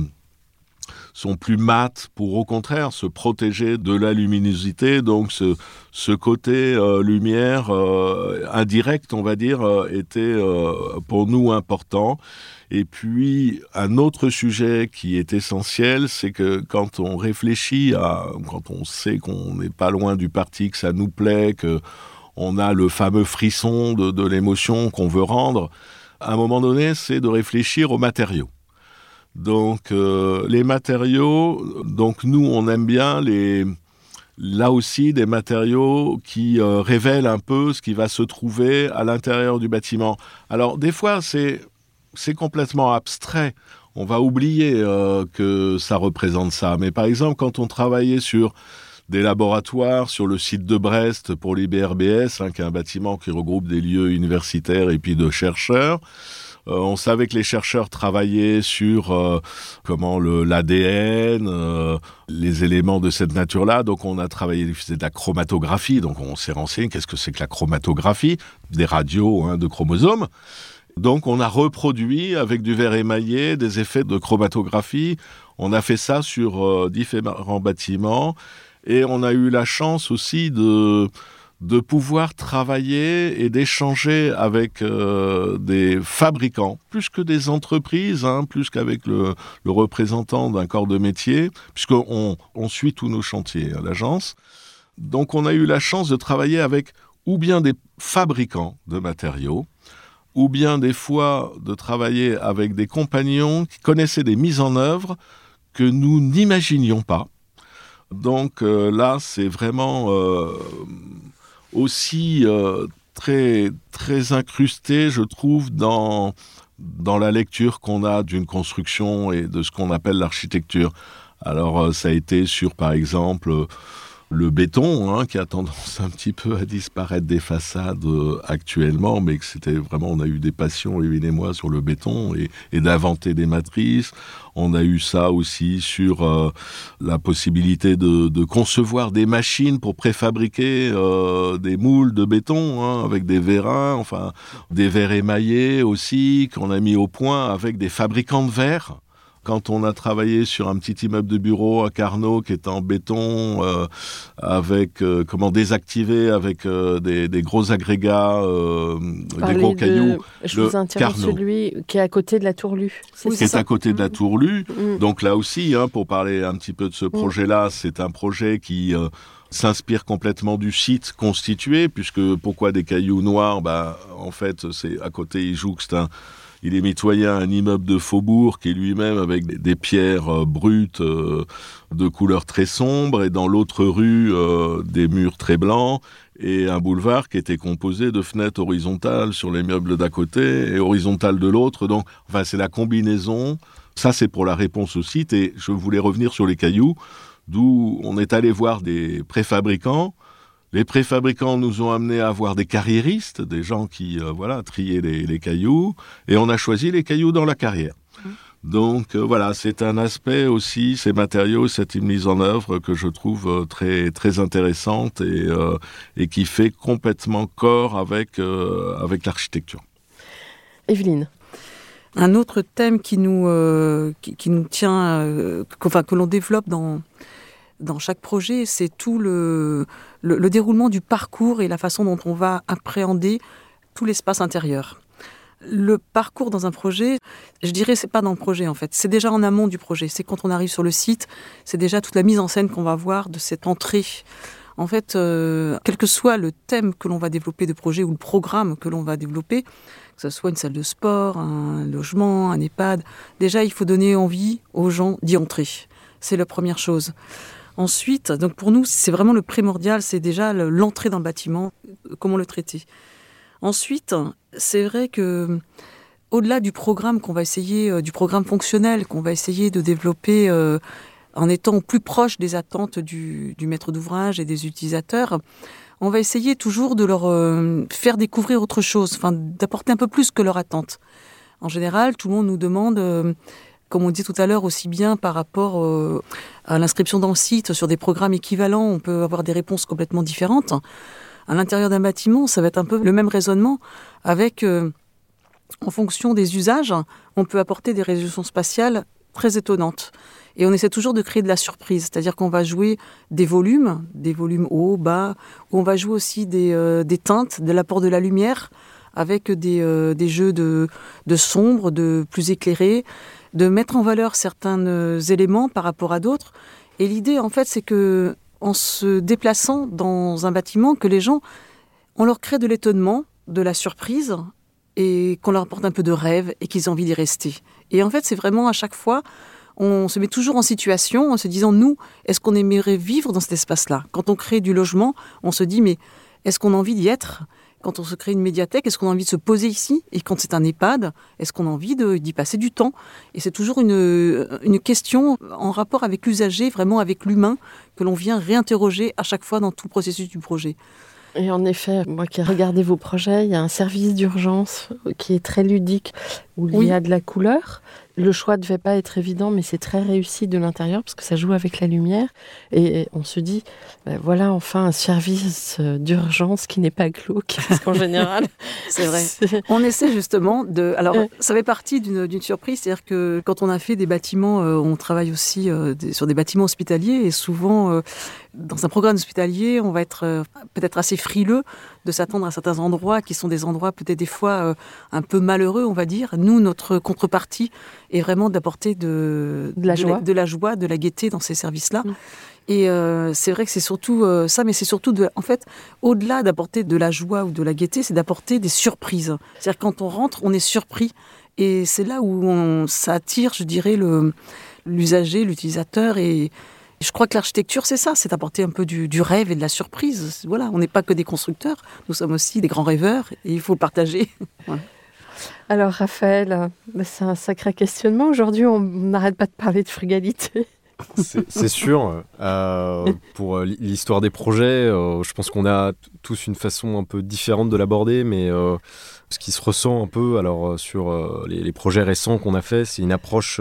sont plus mates pour au contraire se protéger de la luminosité donc ce, ce côté lumière indirect on va dire était pour nous important et puis un autre sujet qui est essentiel c'est que quand on réfléchit à quand on sait qu'on n'est pas loin du parti que ça nous plaît que on a le fameux frisson de, l'émotion qu'on veut rendre à un moment donné c'est de réfléchir aux matériaux Donc euh, les matériaux, donc nous on aime bien les là aussi des matériaux qui euh, révèlent un peu ce qui va se trouver à l'intérieur du bâtiment. Alors des fois c'est c'est complètement abstrait. On va oublier euh, que ça représente ça. Mais par exemple, quand on travaillait sur des laboratoires sur le site de Brest pour l'IBRBS, hein, qui est un bâtiment qui regroupe des lieux universitaires et puis de chercheurs, Euh, on savait que les chercheurs travaillaient sur euh, comment le l'ADN, euh, les éléments de cette nature-là. Donc on a travaillé de la chromatographie. Donc on s'est renseigné qu'est-ce que c'est que la chromatographie? Des radios hein, de chromosomes. Donc on a reproduit avec du verre émaillé des effets de chromatographie. On a fait ça sur euh, différents bâtiments et on a eu la chance aussi de de pouvoir travailler et d'échanger avec euh, des fabricants, plus que des entreprises, hein, plus qu'avec le, le, représentant d'un corps de métier, puisqu'on on suit tous nos chantiers à l'agence. Donc on a eu la chance de travailler avec ou bien des fabricants de matériaux, ou bien des fois de travailler avec des compagnons qui connaissaient des mises en œuvre que nous n'imaginions pas. Donc euh, là, c'est vraiment euh, aussi euh, très, très incrusté, je trouve, dans, dans la lecture qu'on a d'une construction et de ce qu'on appelle l'architecture. Alors ça a été sur, par exemple, le béton, hein, qui a tendance un petit peu à disparaître des façades euh, actuellement, mais que c'était vraiment, on a eu des passions, Lévin et moi, sur le béton et, d'inventer des matrices. On a eu ça aussi sur euh, la possibilité de, concevoir des machines pour préfabriquer euh, des moules de béton hein, avec des vérins, enfin des verres émaillés aussi qu'on a mis au point avec des fabricants de verre quand on a travaillé sur un petit immeuble de bureau à Carnot qui est en béton, euh, avec euh, comment désactiver avec euh, des, gros agrégats, des gros cailloux. Je vous interromps celui qui est à côté de la Tourlue. qui est à côté de la mm. Tourlue. Mm. Donc là aussi, hein, pour parler un petit peu de ce mm. projet-là, c'est un projet qui s'inspire complètement du site constitué, puisque pourquoi des cailloux noirs? Bah, En fait, c'est à côté, il jouxte un il est mitoyen un immeuble de faubourg qui lui-même avec des, pierres euh, brutes euh, de couleur très sombre et dans l'autre rue euh, des murs très blancs et un boulevard qui était composé de fenêtres horizontales sur les meubles d'à côté et horizontales de l'autre. Donc, enfin, c'est la combinaison. Ça, c'est pour la réponse au site. Et je voulais revenir sur les cailloux, d'où on est allé voir des préfabricants les préfabricants nous ont amenés à avoir des carriéristes, des gens qui euh, voilà triaient les, cailloux, et on a choisi les cailloux dans la carrière. Mmh. Donc euh, voilà, c'est un aspect aussi, ces matériaux, cette mise en œuvre que je trouve euh, très très intéressante et, et qui fait complètement corps avec avec l'architecture. Evelyne. Un autre thème qui nous qui, nous tient, enfin que l'on développe dans dans chaque projet, c'est tout le, le, déroulement du parcours et la façon dont on va appréhender tout l'espace intérieur. Le parcours dans un projet, je dirais, c'est pas dans le projet en fait. C'est déjà en amont du projet. C'est quand on arrive sur le site, c'est déjà toute la mise en scène qu'on va voir de cette entrée. En fait, euh, quel que soit le thème que l'on va développer de projet ou le programme que l'on va développer, que ce soit une salle de sport, un logement, un EHPAD, déjà il faut donner envie aux gens d'y entrer. C'est la première chose. Ensuite, donc pour nous, c'est vraiment le primordial, c'est déjà l'entrée le bâtiment, comment le traiter. Ensuite, c'est vrai que au-delà du programme qu'on va essayer, euh, du programme fonctionnel qu'on va essayer de développer euh, en étant plus proche des attentes du, maître d'ouvrage et des utilisateurs, on va essayer toujours de leur euh, faire découvrir autre chose, enfin d'apporter un peu plus que leur attente. En général, tout le monde nous demande comme on dit tout à l'heure, aussi bien par rapport euh, à l'inscription dans le site sur des programmes équivalents, on peut avoir des réponses complètement différentes. À l'intérieur d'un bâtiment, ça va être un peu le même raisonnement avec, euh, en fonction des usages, on peut apporter des résolutions spatiales très étonnantes. Et on essaie toujours de créer de la surprise, c'est-à-dire qu'on va jouer des volumes, des volumes hauts, bas, on va jouer aussi des, euh, des teintes, de l'apport de la lumière, avec des, des jeux de, de sombre, de plus éclairés de mettre en valeur certains euh, éléments par rapport à d'autres. Et l'idée, en fait, c'est que en se déplaçant dans un bâtiment, que les gens, on leur crée de l'étonnement, de la surprise, et qu'on leur apporte un peu de rêve et qu'ils aient envie d'y rester. Et en fait, c'est vraiment à chaque fois, on se met toujours en situation en se disant, nous, est-ce qu'on aimerait vivre dans cet espace-là? Quand on crée du logement, on se dit, mais est-ce qu'on a envie d'y être? Quand on se crée une médiathèque, est-ce qu'on a envie de se poser ici? Et quand c'est un EHPAD, est-ce qu'on a envie d'y passer du temps? Et c'est toujours une, une question en rapport avec l'usager, vraiment avec l'humain, que l'on vient réinterroger à chaque fois dans tout le processus du projet. Et en effet, moi qui ai regardé vos projets, il y a un service d'urgence qui est très ludique, où il y a de la couleur. Le choix ne devait pas être évident, mais c'est très réussi de l'intérieur parce que ça joue avec la lumière. Et on se dit, ben voilà enfin un service euh, d'urgence qui n'est pas glauque, parce qu'en général. c'est vrai. On essaie justement de. Alors, ça fait partie d'une surprise, c'est-à-dire que quand on a fait des bâtiments, euh, on travaille aussi euh, sur des bâtiments hospitaliers et souvent, dans un programme hospitalier, on va être peut-être assez frileux de s'attendre à certains endroits qui sont des endroits peut-être des fois un peu malheureux, on va dire. Nous, notre contrepartie est vraiment d'apporter de, de, la joie. de la joie, de la gaieté dans ces services-là. Mm. Et euh, c'est vrai que c'est surtout euh, ça, mais c'est surtout, de, en fait, au-delà d'apporter de la joie ou de la gaieté, c'est d'apporter des surprises. C'est-à-dire quand on rentre, on est surpris. Et c'est là où on, ça attire, je dirais, l'usager, l'utilisateur. Et je crois que l'architecture, c'est ça, c'est apporter un peu du, rêve et de la surprise. Voilà, on n'est pas que des constructeurs, nous sommes aussi des grands rêveurs et il faut le partager. Alors Raphaël, bah, c'est un sacré questionnement. Aujourd'hui, on n'arrête pas de parler de frugalité. C'est sûr. Euh, pour euh, l'histoire des projets, euh, je pense qu'on a tous une façon un peu différente de l'aborder, mais ce qui se ressent un peu alors sur les, projets récents qu'on a fait, c'est une approche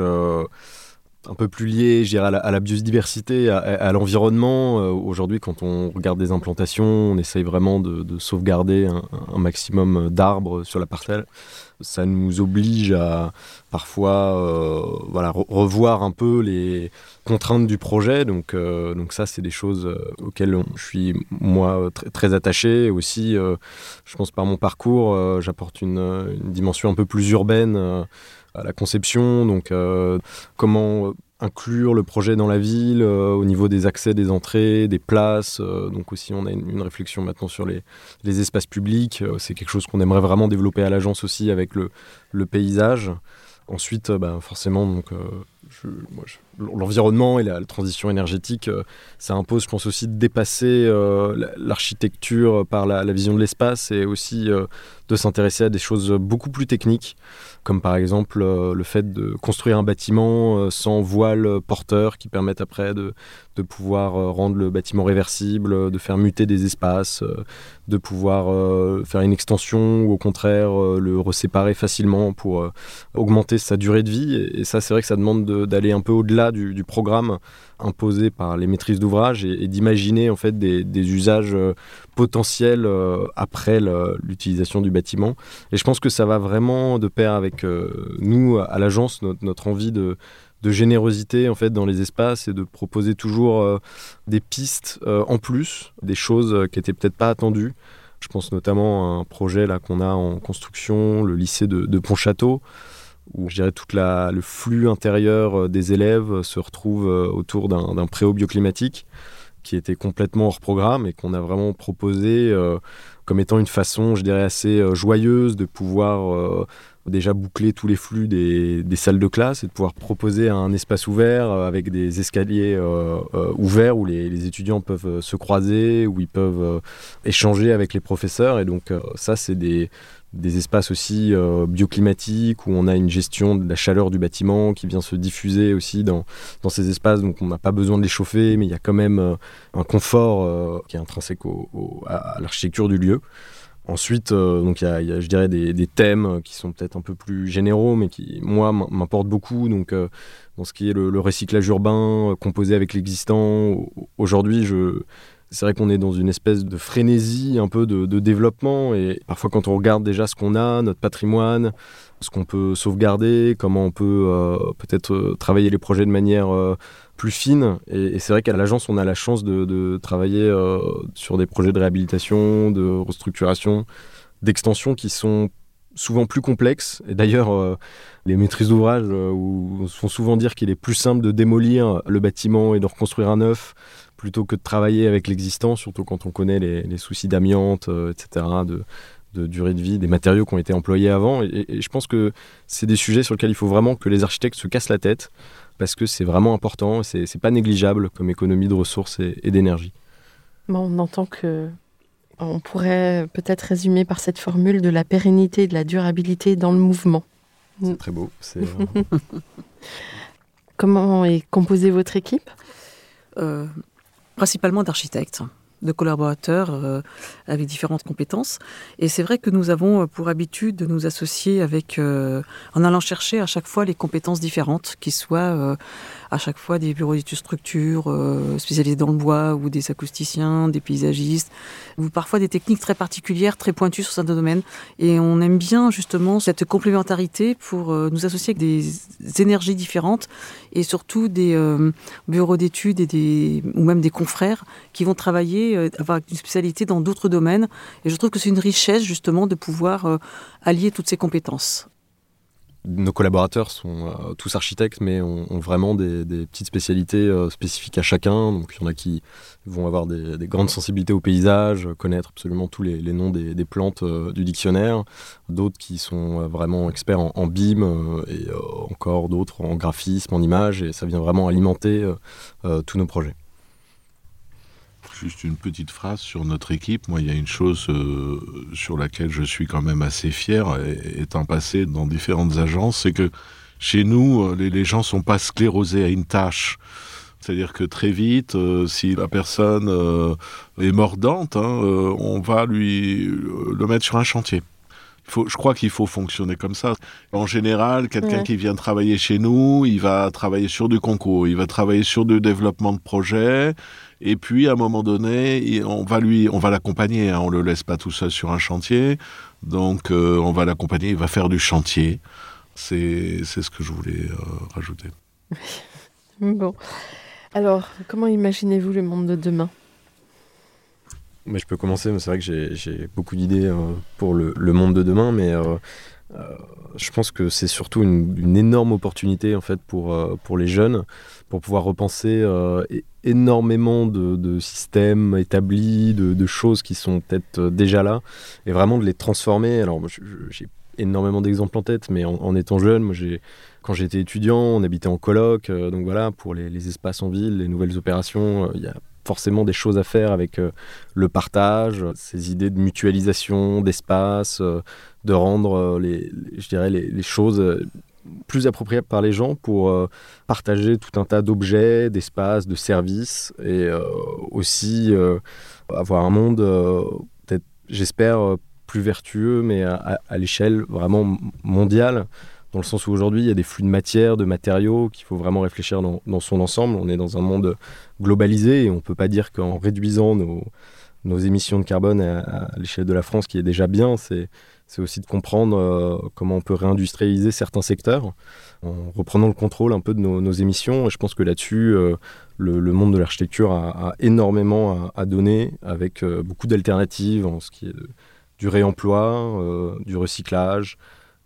un peu plus liée, je à la, biodiversité, à, l'environnement. Aujourd'hui, quand on regarde des implantations, on essaye vraiment de, sauvegarder un maximum d'arbres sur la parcelle ça nous oblige à parfois euh, voilà, revoir un peu les contraintes du projet. Donc, euh, donc ça, c'est des choses euh, auxquelles je suis, moi, très, attaché. Aussi, je pense par mon parcours, j'apporte une, dimension un peu plus urbaine la conception. Donc, comment inclure le projet dans la ville euh, au niveau des accès, des entrées, des places. Euh, donc aussi, on a une, réflexion maintenant sur les, espaces publics. Euh, c'est quelque chose qu'on aimerait vraiment développer à l'agence aussi avec le, paysage. Ensuite, bah, forcément, donc, l'environnement et la, transition énergétique, ça impose, je pense aussi, de dépasser l'architecture par la, vision de l'espace et aussi de s'intéresser à des choses beaucoup plus techniques comme par exemple euh, le fait de construire un bâtiment euh, sans voile porteur qui permettent après de, pouvoir euh, rendre le bâtiment réversible, de faire muter des espaces, de pouvoir faire une extension ou au contraire le reséparer facilement pour augmenter sa durée de vie. Et, ça, c'est vrai que ça demande d'aller un peu au-delà du, programme imposé par les maîtrises d'ouvrage et, d'imaginer en fait des, usages potentiels après l'utilisation du bâtiment. Et je pense que ça va vraiment de pair avec nous, à l'agence, notre, envie de, générosité en fait dans les espaces et de proposer toujours euh, des pistes euh, en plus, des choses qui étaient peut-être pas attendues. Je pense notamment à un projet là qu'on a en construction, le lycée de, de Pontchâteau, où je dirais tout le flux intérieur euh, des élèves se retrouve autour d'un préau bioclimatique qui était complètement hors programme et qu'on a vraiment proposé comme étant une façon, je dirais, assez joyeuse de pouvoir déjà boucler tous les flux des, salles de classe et de pouvoir proposer un espace ouvert euh, avec des escaliers euh, euh, ouverts où les, étudiants peuvent se croiser, où ils peuvent échanger avec les professeurs. Et donc ça, c'est des, espaces aussi bioclimatiques où on a une gestion de la chaleur du bâtiment qui vient se diffuser aussi dans, ces espaces. Donc on n'a pas besoin de les chauffer, mais il y a quand même un confort qui est intrinsèque à l'architecture du lieu. Ensuite, euh, il y, a, je dirais, des, thèmes qui sont peut-être un peu plus généraux, mais qui, moi, m'importent beaucoup. Donc, euh, dans ce qui est le, recyclage urbain, euh, composé avec l'existant, aujourd'hui, je, c'est vrai qu'on est dans une espèce de frénésie un peu de, développement. Et parfois, quand on regarde déjà ce qu'on a, notre patrimoine, ce qu'on peut sauvegarder, comment on peut peut-être travailler les projets de manière plus fine. Et, c'est vrai qu'à l'agence, on a la chance de, travailler euh, sur des projets de réhabilitation, de restructuration, d'extension qui sont souvent plus complexes. Et d'ailleurs, euh, les maîtrises d'ouvrage euh, font souvent dire qu'il est plus simple de démolir le bâtiment et de reconstruire un neuf plutôt que de travailler avec l'existant, surtout quand on connaît les, soucis d'amiante, etc., de, de durée de vie des matériaux qui ont été employés avant. et je pense que c'est des sujets sur lesquels il faut vraiment que les architectes se cassent la tête parce que c'est vraiment important, c'est pas négligeable comme économie de ressources et, d'énergie. on entend que on pourrait peut-être résumer par cette formule de la pérennité et de la durabilité dans le mouvement. C'est très beau. Comment est composée votre équipe? Euh, Principalement d'architectes. de collaborateurs euh, avec différentes compétences. Et c'est vrai que nous avons pour habitude de nous associer avec, en allant chercher à chaque fois les compétences différentes, qui soient à chaque fois des bureaux d'études structures spécialisés dans le bois ou des acousticiens, des paysagistes, ou parfois des techniques très particulières, très pointues sur certains domaines. Et on aime bien justement cette complémentarité pour nous associer avec des énergies différentes et surtout des bureaux d'études ou même des confrères qui vont travailler, euh, avoir une spécialité dans d'autres domaines. Et je trouve que c'est une richesse justement de pouvoir euh, allier toutes ces compétences nos collaborateurs sont euh, tous architectes, mais ont, vraiment des, petites spécialités euh, spécifiques à chacun. Donc il y en a qui vont avoir des, grandes sensibilités au paysage, connaître absolument tous les, noms des, plantes euh, du dictionnaire. D'autres qui sont vraiment experts en, BIM et encore d'autres en graphisme, en image. Et ça vient vraiment alimenter tous nos projets. Juste une petite phrase sur notre équipe. Moi, il y a une chose euh, sur laquelle je suis quand même assez fier, étant passé dans différentes agences, c'est que chez nous, euh, les, les gens sont pas sclérosés à une tâche. C'est-à-dire que très vite, euh, si la personne est mordante, hein, on va lui le mettre sur un chantier. Faut, je crois qu'il faut fonctionner comme ça. En général, quelqu'un qui vient travailler chez nous, il va travailler sur du concours, il va travailler sur du développement de projet, et puis, à un moment donné, on va lui, on va l'accompagner. Hein, on le laisse pas tout seul sur un chantier. Donc, euh, on va l'accompagner. Il va faire du chantier. C'est, c'est ce que je voulais euh, rajouter. bon. Alors, comment imaginez-vous le monde de demain? Mais je peux commencer, c'est vrai que j'ai, beaucoup d'idées euh, pour le, monde de demain, mais je pense que c'est surtout une, énorme opportunité en fait pour, les jeunes, pour pouvoir repenser énormément de, systèmes établis, de, choses qui sont peut-être euh, déjà là, et vraiment de les transformer. Alors, j'ai énormément d'exemples en tête, mais en, étant jeune, quand j'étais étudiant, on habitait en coloc, euh, donc voilà, pour les, espaces en ville, les nouvelles opérations, euh, il y a forcément des choses à faire avec le partage, ces idées de mutualisation d'espace, de rendre les, je les choses plus approprié par les gens pour euh, partager tout un tas d'objets, d'espaces, de services et euh, aussi euh, avoir un monde peut-être, j'espère, plus vertueux, mais à, l'échelle vraiment mondiale, dans le sens où aujourd'hui il y a des flux de matière, de matériaux qu'il faut vraiment réfléchir dans, son ensemble. On est dans un monde globalisé et on ne peut pas dire qu'en réduisant nos, émissions de carbone à, l'échelle de la France, qui est déjà bien, c'est c'est aussi de comprendre euh, comment on peut réindustrialiser certains secteurs en reprenant le contrôle un peu de nos, émissions. Et je pense que là-dessus, euh, le, monde de l'architecture a, énormément à, donner avec euh, beaucoup d'alternatives en ce qui est du réemploi, du recyclage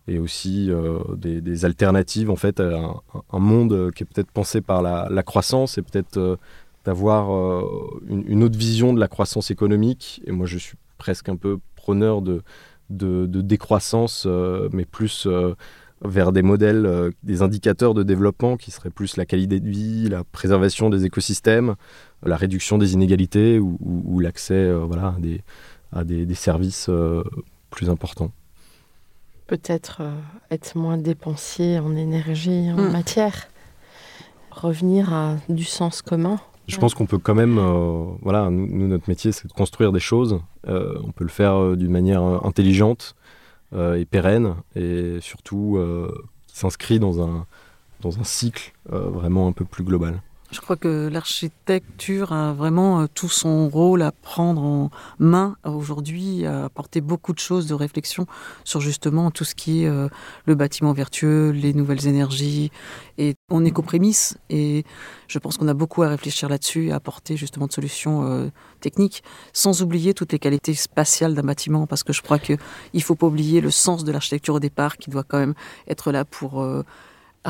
et aussi des, alternatives en fait à un, monde qui est peut-être pensé par la, croissance et peut-être d'avoir une, une, autre vision de la croissance économique. Et moi, je suis presque un peu preneur de décroissance, euh, mais plus euh, vers des modèles, euh, des indicateurs de développement qui seraient plus la qualité de vie, la préservation des écosystèmes, la réduction des inégalités ou, l'accès voilà, à des, services plus importants. Peut-être être moins dépensier en énergie, en hmm. matière, revenir à du sens commun. Je pense qu'on peut quand même, euh, voilà, nous, notre métier, c'est de construire des choses. Euh, on peut le faire euh, d'une manière intelligente et pérenne, et surtout qui s'inscrit dans un, dans un cycle vraiment un peu plus global. Je crois que l'architecture a vraiment euh, tout son rôle à prendre en main aujourd'hui, à apporter beaucoup de choses de réflexion sur justement tout ce qui est euh, le bâtiment vertueux, les nouvelles énergies. Et on est qu'aux prémices et je pense qu'on a beaucoup à réfléchir là-dessus à apporter justement de solutions euh, techniques, sans oublier toutes les qualités spatiales d'un bâtiment, parce que je crois qu'il ne faut pas oublier le sens de l'architecture au départ, qui doit quand même être là pour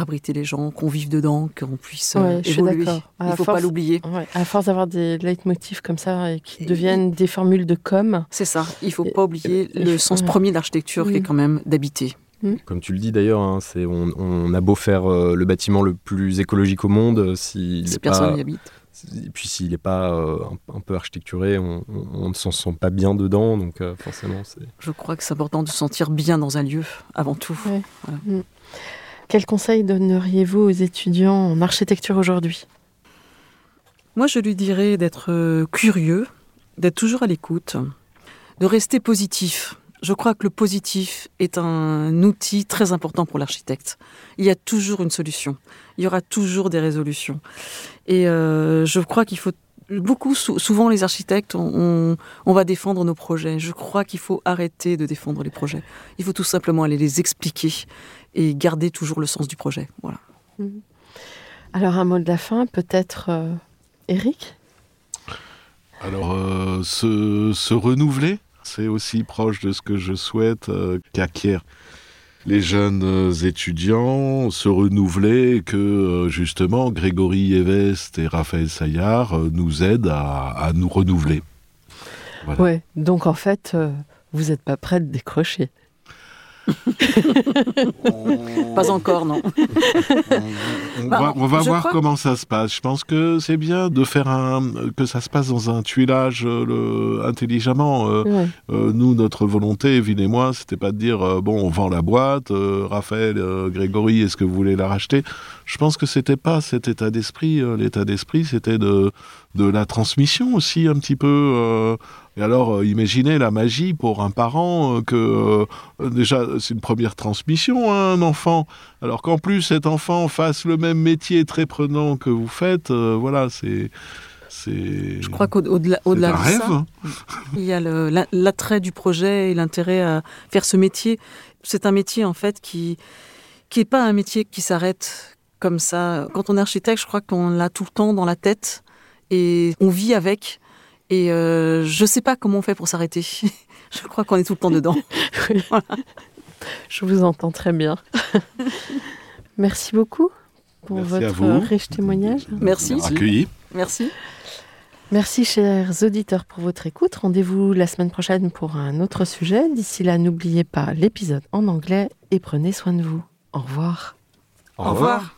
abriter les gens, qu'on vive dedans, qu'on puisse euh, évoluer. Il ne faut pas l'oublier. à force d'avoir des leitmotifs comme ça et qui deviennent des formules de com. C'est ça. Il ne faut pas oublier le sens premier de l'architecture qui est quand même d'habiter. Mm. Comme tu le dis d'ailleurs, hein, c'est on, a beau faire euh, le bâtiment le plus écologique au monde, euh, si, personne n'y habite. Et puis s'il n'est pas un, peu architecturé, on, ne s'en sent pas bien dedans, donc forcément c'est. Je crois que c'est important de se sentir bien dans un lieu avant tout. Mm. Quel conseil donneriez-vous aux étudiants en architecture aujourd'hui? Moi, je lui dirais d'être euh, curieux, d'être toujours à l'écoute, de rester positif. Je crois que le positif est un outil très important pour l'architecte. Il y a toujours une solution. Il y aura toujours des résolutions. Et euh, je crois qu'il faut beaucoup, souvent les architectes, on, va défendre nos projets. Je crois qu'il faut arrêter de défendre les projets. Il faut tout simplement aller les expliquer et garder toujours le sens du projet. Voilà. Mhm. Alors un mot de la fin, peut-être euh, Eric? Alors euh, se, renouveler, c'est aussi proche de ce que je souhaite euh, qu'acquièrent les jeunes étudiants, se renouveler, que justement Grégory Evest et Raphaël Saillard nous aident à, nous renouveler. Ouais, donc en fait, vous n'êtes pas prêt de décrocher. Pas encore, non. on, va, voir comment ça se passe. Je pense que c'est bien de faire un que ça se passe dans un tuilage le, intelligemment. Euh, euh, nous, notre volonté, Evelyne et moi, c'était pas de dire euh, bon, on vend la boîte. Raphaël, Grégory, est-ce que vous voulez la racheter? Je pense que c'était pas cet état d'esprit. L'état d'esprit, c'était de de la transmission aussi un petit peu. Et alors, euh, imaginez la magie pour un parent euh, que euh, déjà c'est une première transmission, hein, un enfant. Alors qu'en plus cet enfant fasse le même métier très prenant que vous faites, voilà, c'est c'est. Je crois qu'au-delà au -delà, de rêve. ça, il y a l'attrait du projet et l'intérêt à faire ce métier. C'est un métier en fait qui qui est pas un métier qui s'arrête comme ça. Quand on est architecte, je crois qu'on l'a tout le temps dans la tête et on vit avec. Et euh, je ne sais pas comment on fait pour s'arrêter. je crois qu'on est tout le temps dedans. Je vous entends très bien. Merci beaucoup pour votre riche témoignage. Merci. Accueilli. Merci. Merci chers auditeurs pour votre écoute. Rendez-vous la semaine prochaine pour un autre sujet. D'ici là, n'oubliez pas l'épisode en anglais et prenez soin de vous. Au revoir. Au revoir.